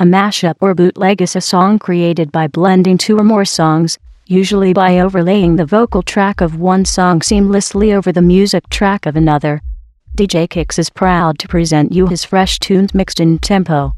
A mashup or bootleg is a song created by blending two or more songs, usually by overlaying the vocal track of one song seamlessly over the music track of another. DJ Kix is proud to present you his fresh tunes mixed in tempo.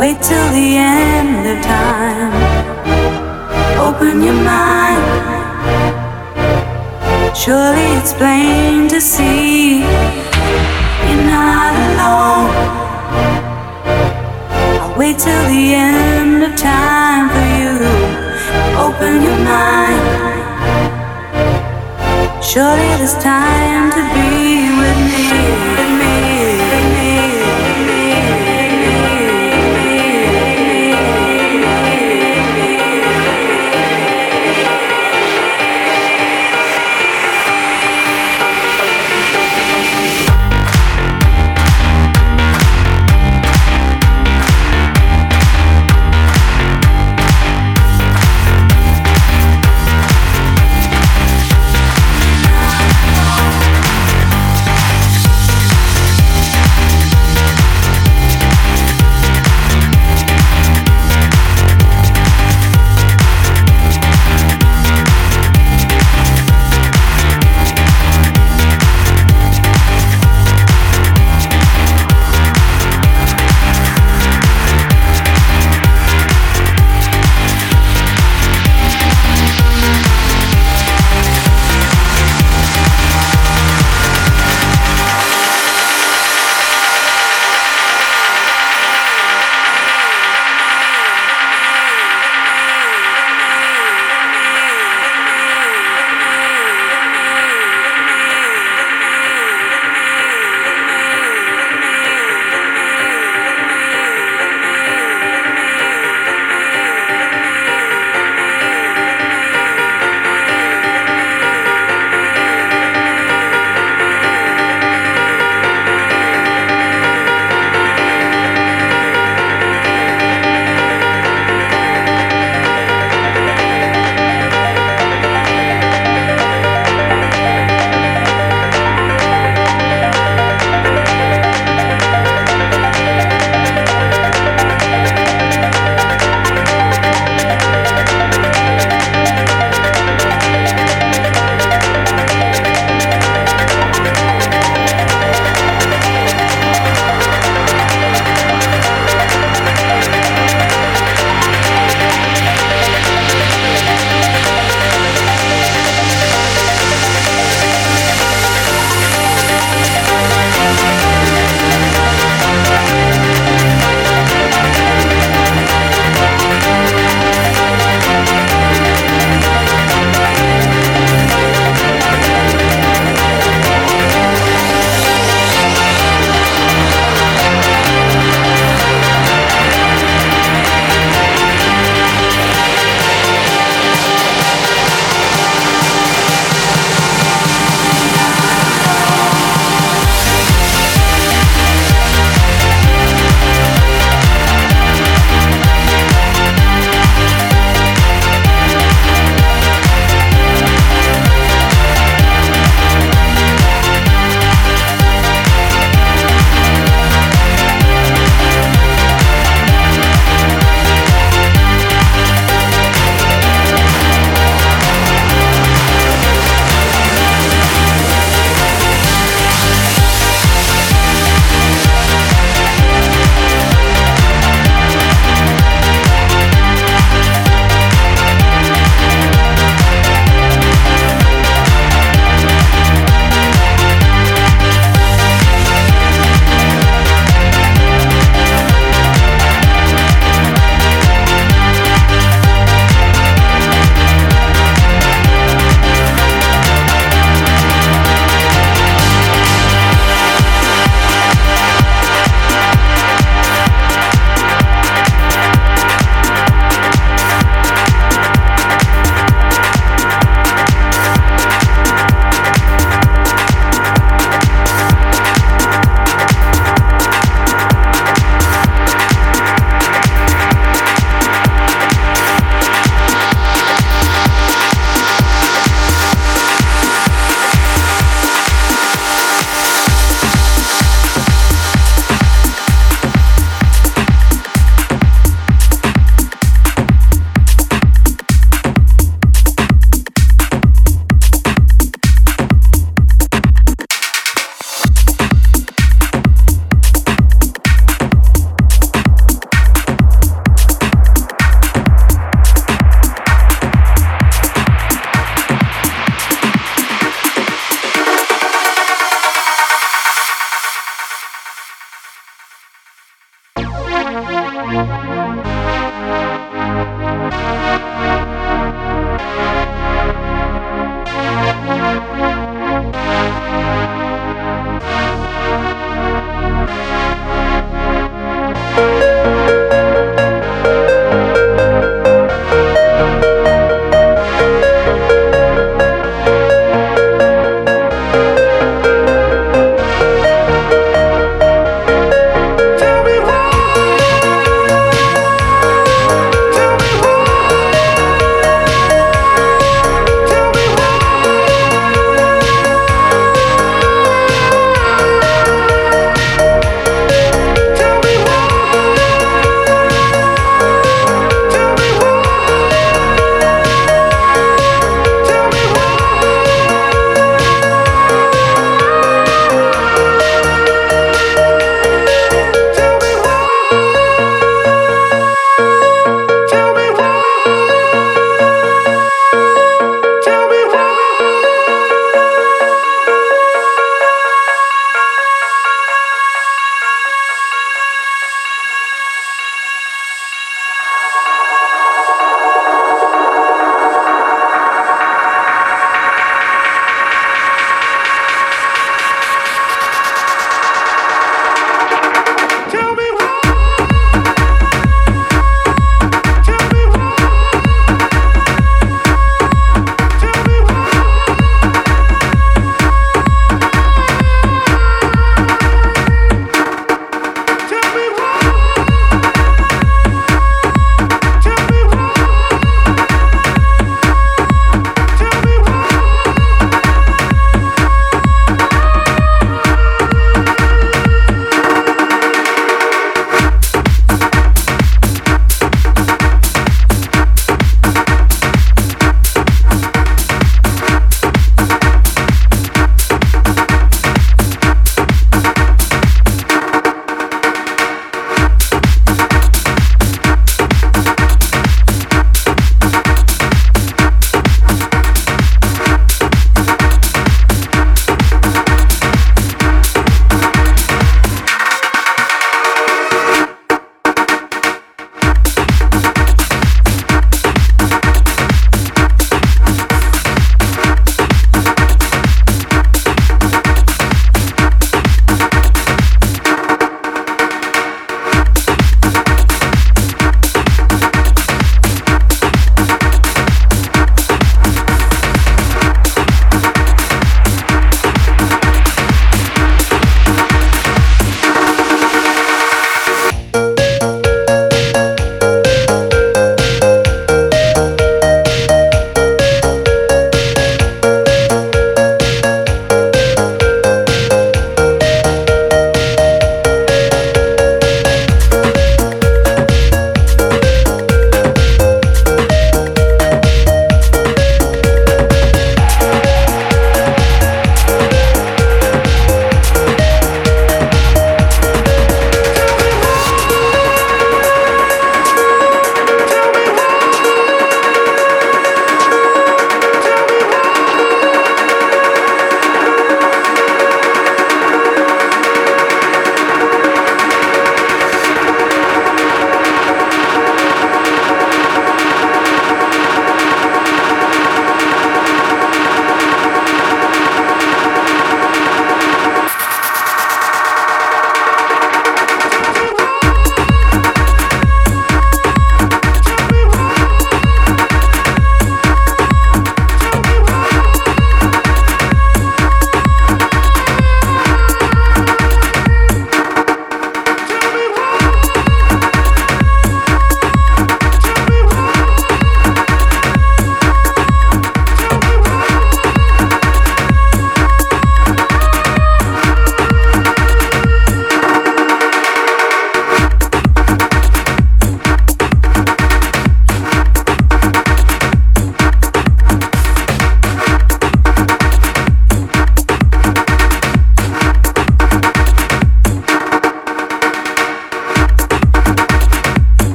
Wait till the end of time. Open your mind. Surely it's plain to see you're not alone. I'll wait till the end of time for you. Open your mind. Surely it's time to be with me. With me.